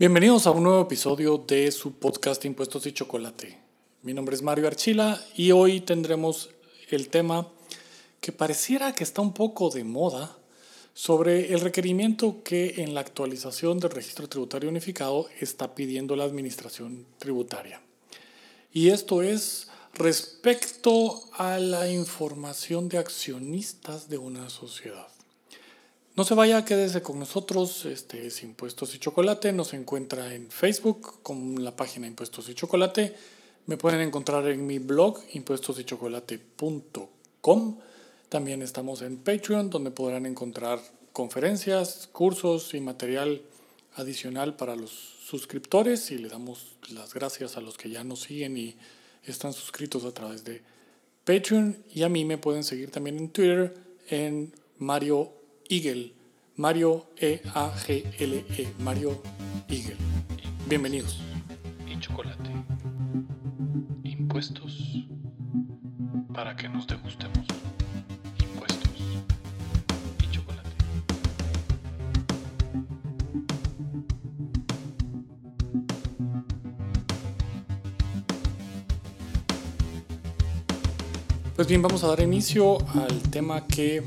Bienvenidos a un nuevo episodio de su podcast Impuestos y Chocolate. Mi nombre es Mario Archila y hoy tendremos el tema que pareciera que está un poco de moda sobre el requerimiento que en la actualización del registro tributario unificado está pidiendo la administración tributaria. Y esto es respecto a la información de accionistas de una sociedad. No se vaya, quédese con nosotros. Este es Impuestos y Chocolate. Nos encuentra en Facebook con la página Impuestos y Chocolate. Me pueden encontrar en mi blog impuestosychocolate.com. También estamos en Patreon, donde podrán encontrar conferencias, cursos y material adicional para los suscriptores. Y le damos las gracias a los que ya nos siguen y están suscritos a través de Patreon. Y a mí me pueden seguir también en Twitter en Mario Eagle. Mario E-A-G-L-E. -E, Mario Eagle. Bienvenidos. Y chocolate. Impuestos para que nos degustemos. Impuestos y chocolate. Pues bien, vamos a dar inicio al tema que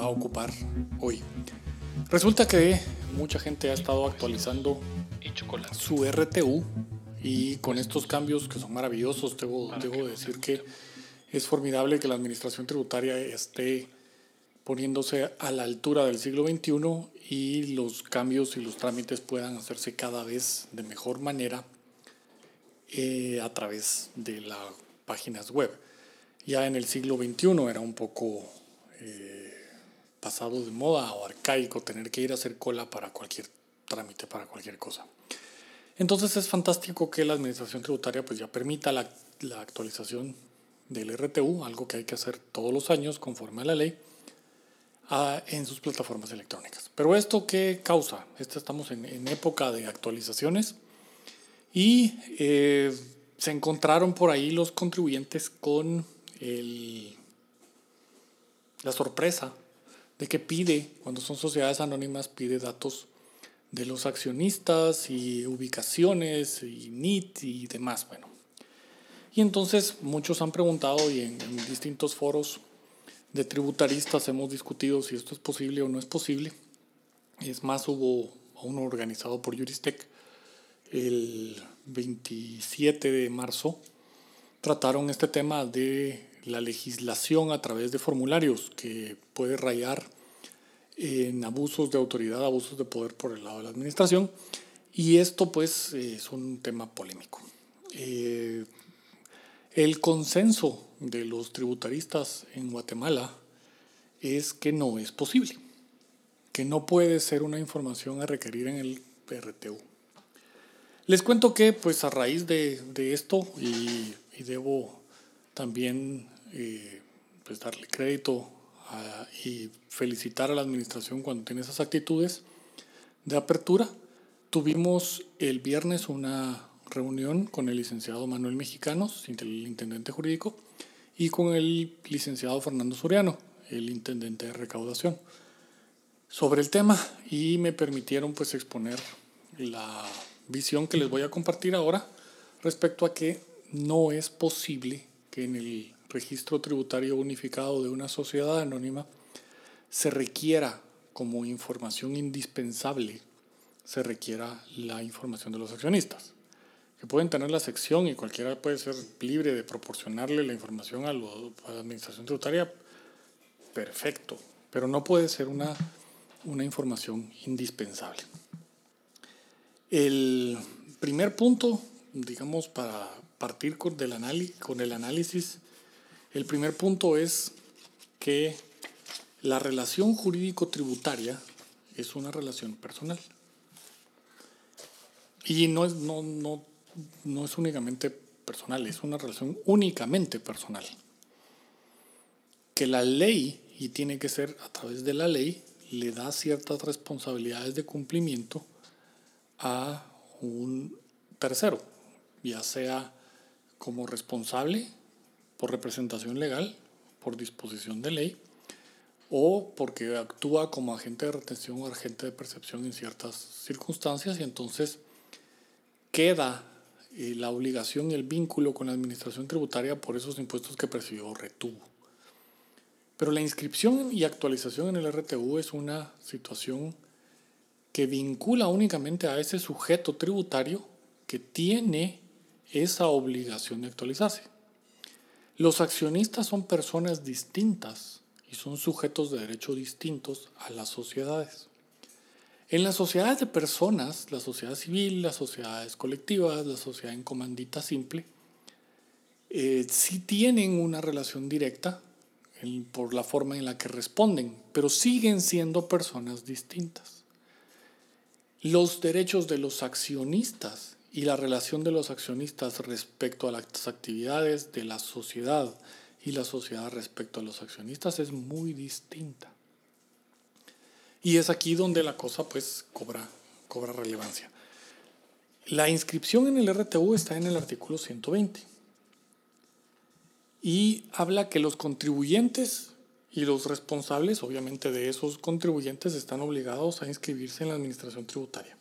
va a ocupar hoy. Resulta que mucha gente ha estado actualizando su RTU y con estos cambios que son maravillosos, debo, debo decir que es formidable que la administración tributaria esté poniéndose a la altura del siglo XXI y los cambios y los trámites puedan hacerse cada vez de mejor manera eh, a través de las páginas web. Ya en el siglo XXI era un poco eh, pasado de moda o arcaico tener que ir a hacer cola para cualquier trámite, para cualquier cosa. Entonces es fantástico que la administración tributaria pues ya permita la, la actualización del RTU, algo que hay que hacer todos los años conforme a la ley, en sus plataformas electrónicas. Pero esto qué causa? Este, estamos en, en época de actualizaciones y eh, se encontraron por ahí los contribuyentes con el, la sorpresa de que pide, cuando son sociedades anónimas, pide datos de los accionistas y ubicaciones y NIT y demás. Bueno. Y entonces muchos han preguntado y en, en, distintos foros de tributaristas hemos discutido si esto es posible o no es posible. Es más, hubo uno organizado por Juristec el 27 de marzo. Trataron este tema de la legislación a través de formularios que puede rayar en abusos de autoridad, abusos de poder por el lado de la administración. Y esto pues es un tema polémico. Eh, el consenso de los tributaristas en Guatemala es que no es posible, que no puede ser una información a requerir en el PRTU. Les cuento que pues a raíz de, de esto, y, y, debo también eh, pues darle crédito a, y felicitar a la administración cuando tiene esas actitudes de apertura, tuvimos el viernes una reunión con el licenciado Manuel Mexicanos, el intendente jurídico, y con el licenciado Fernando Soriano, el intendente de recaudación, sobre el tema y me permitieron pues exponer la visión que les voy a compartir ahora respecto a que no es posible que en el registro tributario unificado de una sociedad anónima se requiera como información indispensable, se requiera la información de los accionistas que pueden tener la sección y cualquiera puede ser libre de proporcionarle la información a, la administración tributaria, perfecto, pero no puede ser una, una información indispensable. El primer punto, digamos, para partir con, del análisis, con el análisis, el primer punto es que la relación jurídico-tributaria es una relación personal. Y no, es, no, no no es únicamente personal, es una relación únicamente personal. Que la ley, y tiene que ser a través de la ley, le da ciertas responsabilidades de cumplimiento a un tercero, ya sea como responsable por representación legal, por disposición de ley, o porque actúa como agente de retención o agente de percepción en ciertas circunstancias y entonces queda eh, la obligación y el vínculo con la administración tributaria por esos impuestos que percibió o retuvo. Pero la inscripción y actualización en el RTU es una situación que vincula únicamente a ese sujeto tributario que tiene esa obligación de actualizarse. Los accionistas son personas distintas y son sujetos de derecho distintos a las sociedades. En las sociedades de personas, la sociedad civil, las sociedades colectivas, la sociedad en comandita simple, eh, sí tienen una relación directa por la forma en la que responden, pero siguen siendo personas distintas. Los derechos de los accionistas y la relación de los accionistas respecto a las actividades de la sociedad y la sociedad respecto a los accionistas es muy distinta. Y es aquí donde la cosa pues cobra, cobra relevancia. La inscripción en el RTU está en el artículo 120 y habla que los contribuyentes y los responsables, obviamente de esos contribuyentes, están obligados a inscribirse en la administración tributaria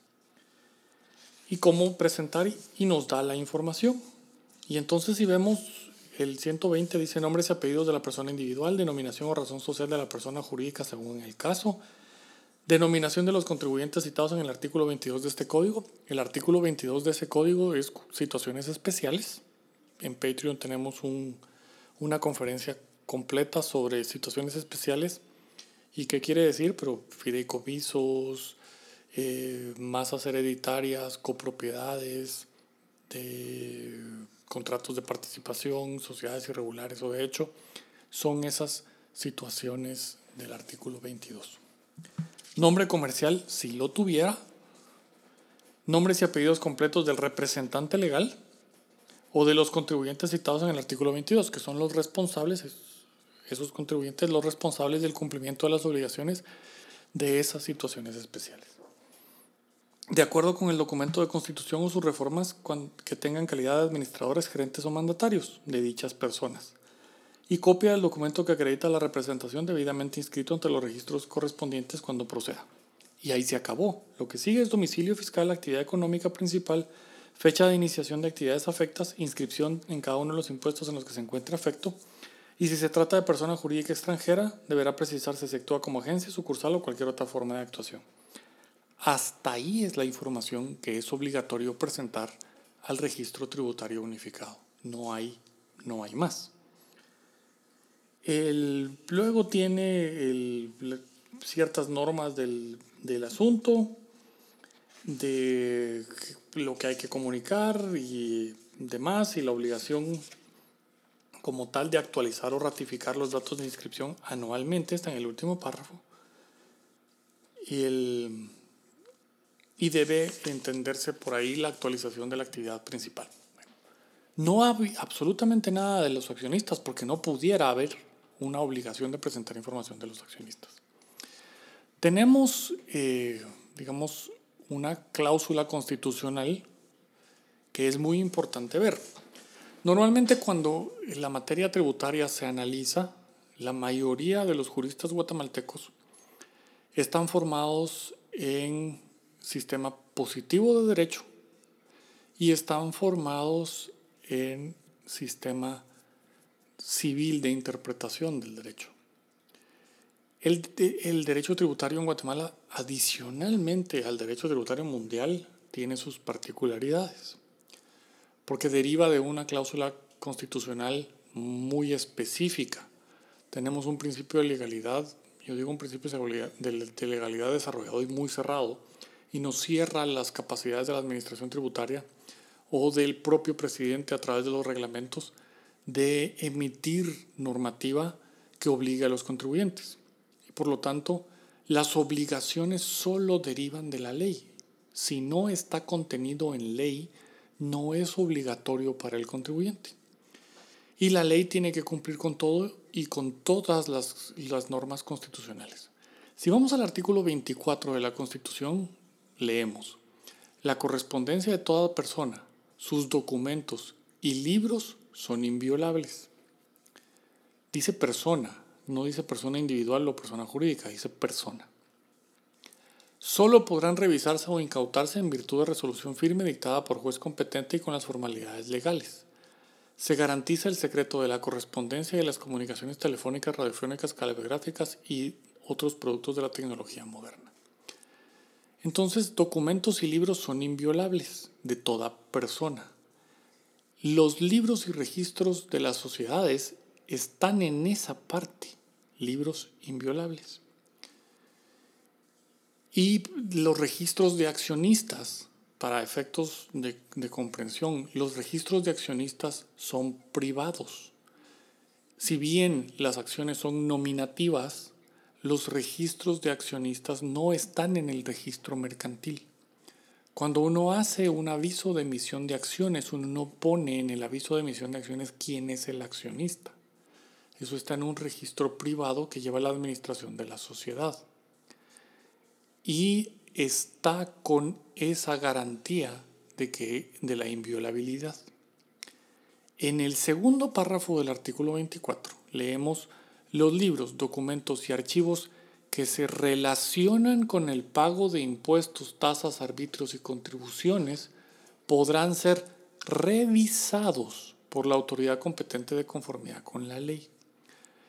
y cómo presentar y nos da la información. Y entonces si vemos el 120 dice nombres y apellidos de la persona individual, denominación o razón social de la persona jurídica según el caso, denominación de los contribuyentes citados en el artículo 22 de este código. El artículo 22 de ese código es situaciones especiales. En Patreon tenemos un, una conferencia completa sobre situaciones especiales y qué quiere decir, pero fideicomisos, eh, masas hereditarias, copropiedades, de contratos de participación, sociedades irregulares o de hecho, son esas situaciones del artículo 22. Nombre comercial, si lo tuviera, nombres y apellidos completos del representante legal o de los contribuyentes citados en el artículo 22, que son los responsables, esos contribuyentes, los responsables del cumplimiento de las obligaciones de esas situaciones especiales de acuerdo con el documento de constitución o sus reformas que tengan calidad de administradores, gerentes o mandatarios de dichas personas. Y copia del documento que acredita la representación debidamente inscrito ante los registros correspondientes cuando proceda. Y ahí se acabó. Lo que sigue es domicilio fiscal, actividad económica principal, fecha de iniciación de actividades afectas, inscripción en cada uno de los impuestos en los que se encuentre afecto. Y si se trata de persona jurídica extranjera, deberá precisarse si actúa como agencia, sucursal o cualquier otra forma de actuación. Hasta ahí es la información que es obligatorio presentar al registro tributario unificado. No hay, no hay más. luego tiene ciertas normas del, del, asunto, de lo que hay que comunicar y demás, y la obligación como tal de actualizar o ratificar los datos de inscripción anualmente, está en el último párrafo. Y el, y debe entenderse por ahí la actualización de la actividad principal. No hay absolutamente nada de los accionistas porque no pudiera haber una obligación de presentar información de los accionistas. Tenemos, eh, digamos, una cláusula constitucional que es muy importante ver. Normalmente cuando la materia tributaria se analiza, la mayoría de los juristas guatemaltecos están formados en sistema positivo de derecho y están formados en sistema civil de interpretación del derecho. El, el, derecho tributario en Guatemala, adicionalmente al derecho tributario mundial, tiene sus particularidades, porque deriva de una cláusula constitucional muy específica. Tenemos un principio de legalidad, yo digo un principio de legalidad desarrollado y muy cerrado, y nos cierra las capacidades de la administración tributaria o del propio presidente a través de los reglamentos de emitir normativa que obligue a los contribuyentes. Y por lo tanto, las obligaciones solo derivan de la ley. Si no está contenido en ley, no es obligatorio para el contribuyente. Y la ley tiene que cumplir con todo y con todas las, las normas constitucionales. Si vamos al artículo 24 de la Constitución, leemos, la correspondencia de toda persona, sus documentos y libros son inviolables. Dice persona, no dice persona individual o persona jurídica, dice persona. Solo podrán revisarse o incautarse en virtud de resolución firme dictada por juez competente y con las formalidades legales. Se garantiza el secreto de la correspondencia y de las comunicaciones telefónicas, radiofónicas, caligráficas y otros productos de la tecnología moderna. Entonces, documentos y libros son inviolables de toda persona. Los libros y registros de las sociedades están en esa parte, libros inviolables. Y los registros de accionistas, para efectos de, comprensión, los registros de accionistas son privados. Si bien las acciones son nominativas, los registros de accionistas no están en el registro mercantil. Cuando uno hace un aviso de emisión de acciones, uno no pone en el aviso de emisión de acciones quién es el accionista. Eso está en un registro privado que lleva la administración de la sociedad. Y está con esa garantía de, que, de la inviolabilidad. En el segundo párrafo del artículo 24 leemos los libros, documentos y archivos que se relacionan con el pago de impuestos, tasas, arbitrios y contribuciones podrán ser revisados por la autoridad competente de conformidad con la ley.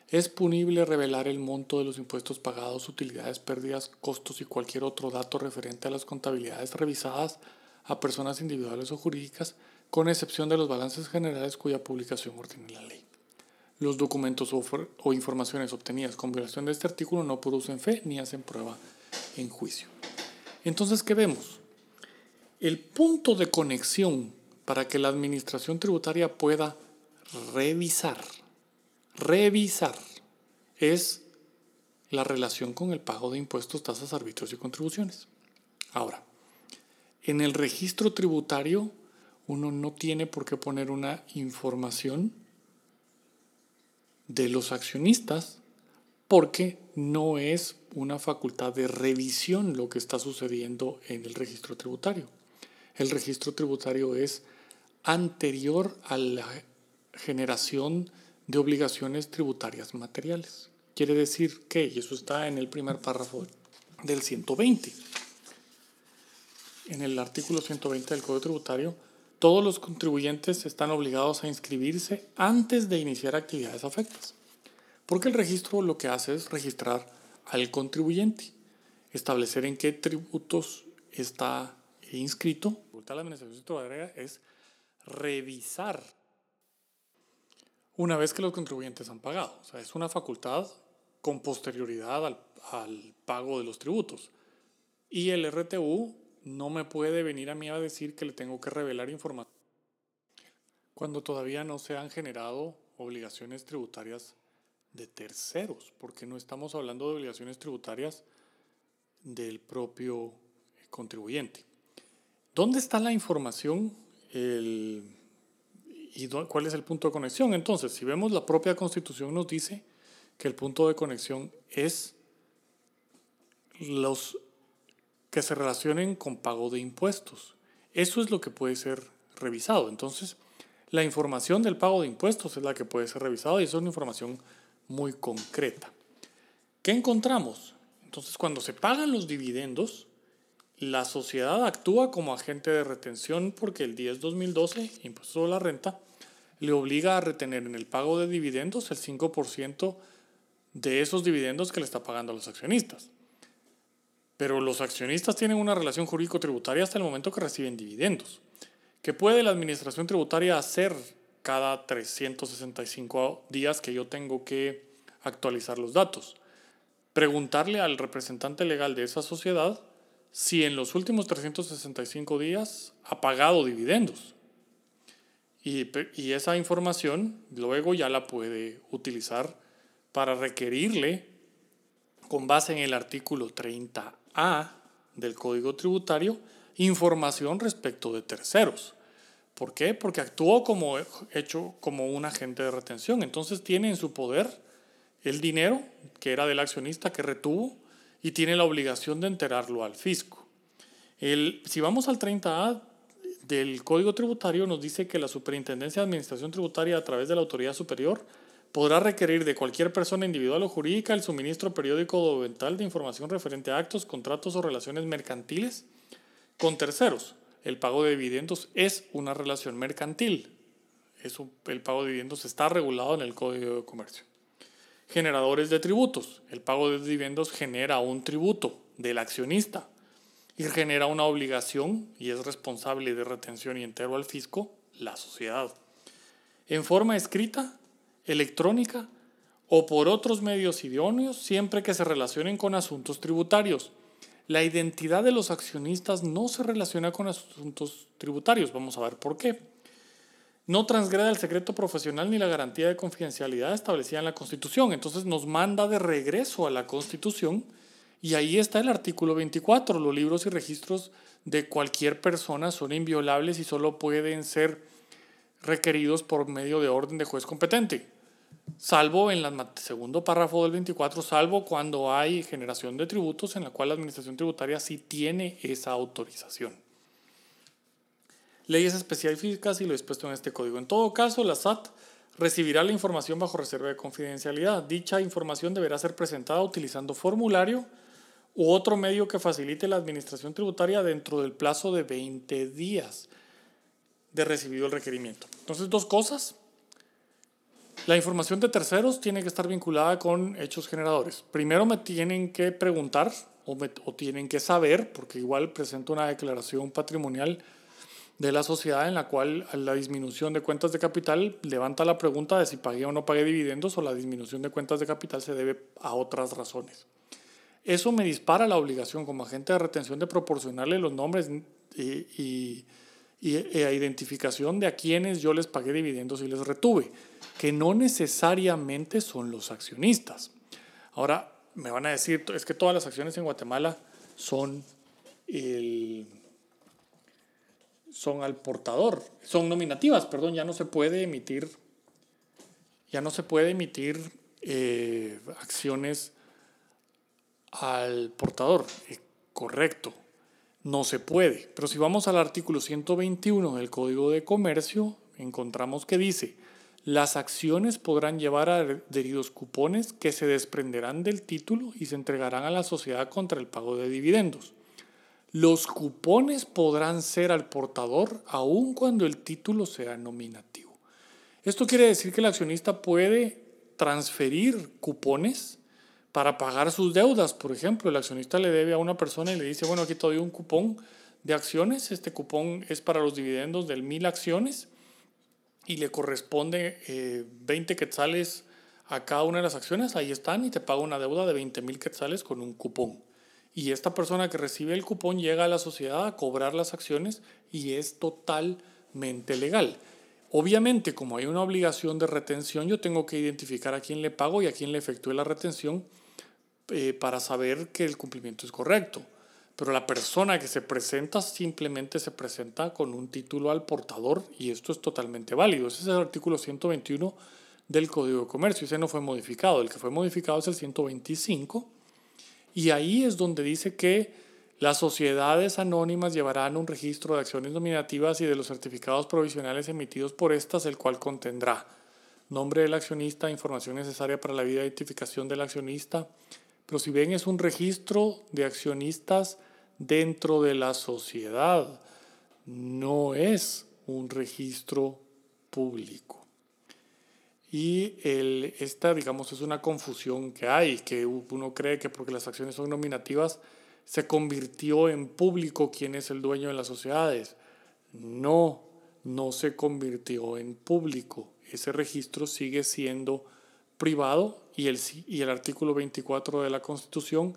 Es punible revelar el monto de los impuestos pagados, utilidades, pérdidas, costos y cualquier otro dato referente a las contabilidades revisadas a personas individuales o jurídicas, con excepción de los balances generales cuya publicación ordena la ley. Los documentos o, informaciones obtenidas con violación de este artículo no producen fe ni hacen prueba en juicio. Entonces, ¿qué vemos? El punto de conexión para que la administración tributaria pueda revisar, revisar, es la relación con el pago de impuestos, tasas, arbitrios y contribuciones. Ahora, en el registro tributario uno no tiene por qué poner una información de los accionistas porque no es una facultad de revisión lo que está sucediendo en el registro tributario. El registro tributario es anterior a la generación de obligaciones tributarias materiales. Quiere decir que, y eso está en el primer párrafo del 120, en el artículo 120 del Código Tributario, todos los contribuyentes están obligados a inscribirse antes de iniciar actividades afectas. Porque el registro lo que hace es registrar al contribuyente, establecer en qué tributos está inscrito. La administración tributaria es revisar una vez que los contribuyentes han pagado. O sea, es una facultad con posterioridad al, al pago de los tributos. Y el RTU no me puede venir a mí a decir que le tengo que revelar información cuando todavía no se han generado obligaciones tributarias de terceros, porque no estamos hablando de obligaciones tributarias del propio contribuyente. ¿Dónde está la información y cuál es el punto de conexión? Entonces, si vemos la propia constitución nos dice que el punto de conexión es los que se relacionen con pago de impuestos. Eso es lo que puede ser revisado. Entonces, la información del pago de impuestos es la que puede ser revisada y eso es una información muy concreta. ¿Qué encontramos? Entonces, cuando se pagan los dividendos, la sociedad actúa como agente de retención porque el 10-2012, impuesto sobre la renta, le obliga a retener en el pago de dividendos el 5% de esos dividendos que le está pagando a los accionistas. Pero los accionistas tienen una relación jurídico-tributaria hasta el momento que reciben dividendos. ¿Qué puede la administración tributaria hacer cada 365 días que yo tengo que actualizar los datos? Preguntarle al representante legal de esa sociedad si en los últimos 365 días ha pagado dividendos. Y, y, esa información luego ya la puede utilizar para requerirle, con base en el artículo 30 a del Código Tributario información respecto de terceros. ¿Por qué? Porque actuó como hecho como un agente de retención. Entonces tiene en su poder el dinero que era del accionista que retuvo y tiene la obligación de enterarlo al fisco. El, si vamos al 30A del Código Tributario nos dice que la Superintendencia de Administración Tributaria a través de la autoridad superior podrá requerir de cualquier persona individual o jurídica el suministro periódico o documental de información referente a actos, contratos o relaciones mercantiles con terceros. El pago de dividendos es una relación mercantil. el pago de dividendos está regulado en el Código de Comercio. Generadores de tributos. El pago de dividendos genera un tributo del accionista y genera una obligación y es responsable de retención y entero al fisco la sociedad. En forma escrita, electrónica o por otros medios idóneos siempre que se relacionen con asuntos tributarios. La identidad de los accionistas no se relaciona con asuntos tributarios. Vamos a ver por qué. No transgreda el secreto profesional ni la garantía de confidencialidad establecida en la Constitución. Entonces nos manda de regreso a la Constitución y ahí está el artículo 24. Los libros y registros de cualquier persona son inviolables y solo pueden ser requeridos por medio de orden de juez competente salvo en el segundo párrafo del 24, salvo cuando hay generación de tributos en la cual la Administración Tributaria sí tiene esa autorización. Leyes específicas y lo expuesto en este código. En todo caso, la SAT recibirá la información bajo reserva de confidencialidad. Dicha información deberá ser presentada utilizando formulario u otro medio que facilite la Administración Tributaria dentro del plazo de 20 días de recibido el requerimiento. Entonces, dos cosas. La información de terceros tiene que estar vinculada con hechos generadores. Primero me tienen que preguntar o, tienen que saber, porque igual presento una declaración patrimonial de la sociedad en la cual la disminución de cuentas de capital levanta la pregunta de si pagué o no pagué dividendos o la disminución de cuentas de capital se debe a otras razones. Eso me dispara la obligación como agente de retención de proporcionarle los nombres y y e a identificación de a quienes yo les pagué dividendos y les retuve, que no necesariamente son los accionistas. Ahora, me van a decir, es que todas las acciones en Guatemala son, el, son al portador, son nominativas, perdón, ya no se puede emitir, ya no se puede emitir eh, acciones al portador. Eh, correcto, no se puede. Pero si vamos al artículo 121 del Código de Comercio, encontramos que dice, las acciones podrán llevar adheridos cupones que se desprenderán del título y se entregarán a la sociedad contra el pago de dividendos. Los cupones podrán ser al portador aun cuando el título sea nominativo. Esto quiere decir que el accionista puede transferir cupones para pagar sus deudas. Por ejemplo, el accionista le debe a una persona y le dice, bueno, aquí te doy un cupón de acciones, este cupón es para los dividendos del mil acciones y le corresponde 20 eh, quetzales a cada una de las acciones, ahí están y te paga una deuda de 20 mil quetzales con un cupón. Y esta persona que recibe el cupón llega a la sociedad a cobrar las acciones y es totalmente legal. Obviamente, como hay una obligación de retención, yo tengo que identificar a quién le pago y a quién le efectúe la retención eh, para saber que el cumplimiento es correcto. Pero la persona que se presenta simplemente se presenta con un título al portador y esto es totalmente válido. Ese es el artículo 121 del Código de Comercio. Ese no fue modificado. El que fue modificado es el 125 y ahí es donde dice que las sociedades anónimas llevarán un registro de acciones nominativas y de los certificados provisionales emitidos por estas, el cual contendrá nombre del accionista, información necesaria para la de identificación del accionista, pero si ven es un registro de accionistas dentro de la sociedad, no es un registro público. Y el, esta, digamos, es una confusión que hay, que uno cree que porque las acciones son nominativas se convirtió en público quién es el dueño de las sociedades. No, no se convirtió en público. Ese registro sigue siendo privado y el, y el artículo 24 de la Constitución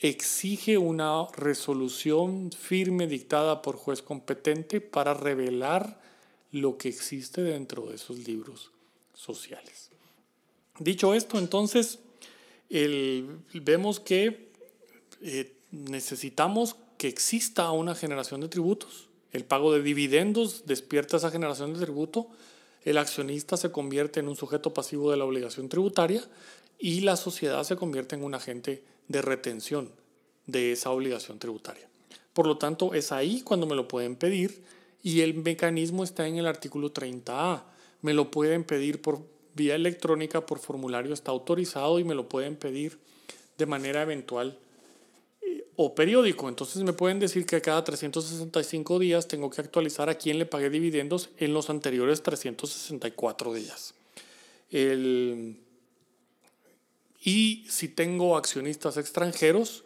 exige una resolución firme dictada por juez competente para revelar lo que existe dentro de esos libros sociales. Dicho esto, entonces, vemos que eh, necesitamos que exista una generación de tributos. El pago de dividendos despierta esa generación de tributo el accionista se convierte en un sujeto pasivo de la obligación tributaria y la sociedad se convierte en un agente de retención de esa obligación tributaria. Por lo tanto, es ahí cuando me lo pueden pedir y el mecanismo está en el artículo 30A. Me lo pueden pedir por vía electrónica por formulario está autorizado y me lo pueden pedir de manera eventual o periódico. Entonces me pueden decir que cada 365 días tengo que actualizar a quién le pagué dividendos en los anteriores 364 días. y si tengo accionistas extranjeros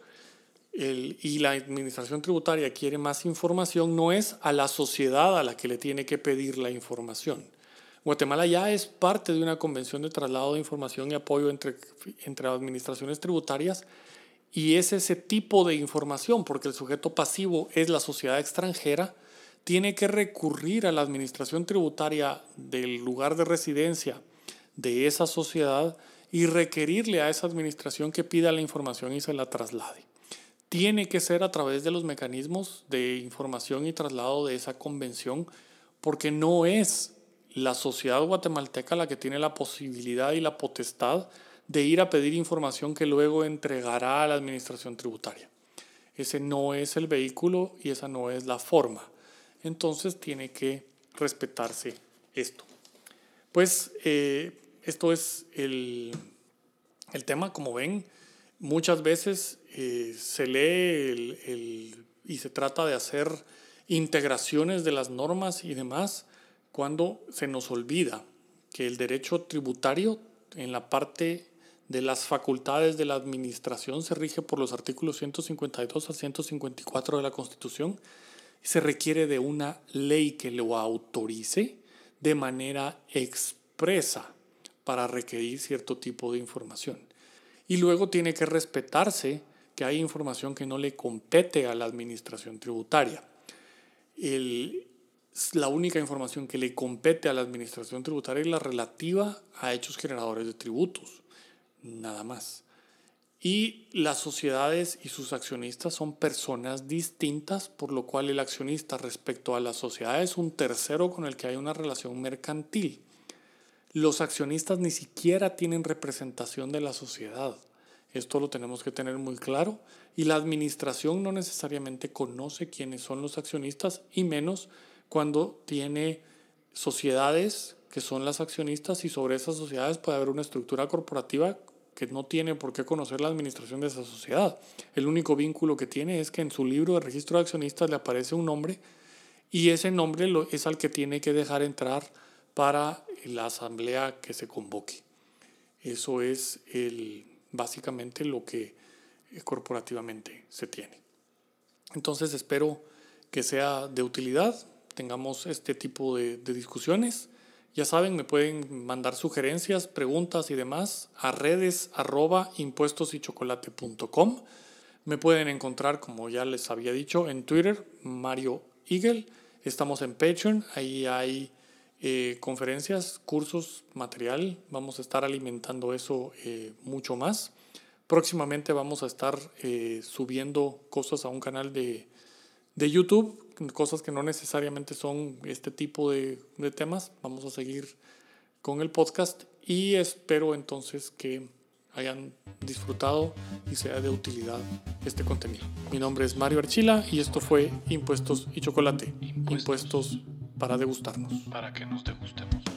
y la administración tributaria quiere más información, no es a la sociedad a la que le tiene que pedir la información. Guatemala ya es parte de una convención de traslado de información y apoyo entre, entre administraciones tributarias y es ese tipo de información, porque el sujeto pasivo es la sociedad extranjera, tiene que recurrir a la administración tributaria del lugar de residencia de esa sociedad y requerirle a esa administración que pida la información y se la traslade. Tiene que ser a través de los mecanismos de información y traslado de esa convención, porque no es la sociedad guatemalteca la que tiene la posibilidad y la potestad de ir a pedir información que luego entregará a la administración tributaria. Ese no es el vehículo y esa no es la forma. Entonces tiene que respetarse esto. Pues eh, esto es el, tema, como ven, muchas veces eh, se lee y se trata de hacer integraciones de las normas y demás cuando se nos olvida que el derecho tributario en la parte de las facultades de la administración se rige por los artículos 152 a 154 de la Constitución y se requiere de una ley que lo autorice de manera expresa para requerir cierto tipo de información. Y luego tiene que respetarse que hay información que no le compete a la administración tributaria. El, la única información que le compete a la administración tributaria es la relativa a hechos generadores de tributos, nada más. Y las sociedades y sus accionistas son personas distintas, por lo cual el accionista respecto a la sociedad es un tercero con el que hay una relación mercantil. Los accionistas ni siquiera tienen representación de la sociedad. Esto lo tenemos que tener muy claro. Y la administración no necesariamente conoce quiénes son los accionistas y menos cuando tiene sociedades que son las accionistas y sobre esas sociedades puede haber una estructura corporativa que no tiene por qué conocer la administración de esa sociedad. El único vínculo que tiene es que en su libro de registro de accionistas le aparece un nombre y ese nombre es al que tiene que dejar entrar para la asamblea que se convoque. Eso es básicamente lo que corporativamente se tiene. Entonces espero que sea de utilidad tengamos este tipo de, discusiones. Ya saben, me pueden mandar sugerencias, preguntas y demás a redes arroba. Me pueden encontrar, como ya les había dicho, en Twitter, Mario Eagle. Estamos en Patreon, ahí hay eh, conferencias, cursos, material. Vamos a estar alimentando eso eh, mucho más. Próximamente vamos a estar eh, subiendo cosas a un canal de, de YouTube, cosas que no necesariamente son este tipo de, de temas. Vamos a seguir con el podcast y espero entonces que hayan disfrutado y sea de utilidad este contenido. Mi nombre es Mario Archila y esto fue Impuestos y Chocolate. Impuestos, Impuestos para degustarnos. Para que nos degustemos.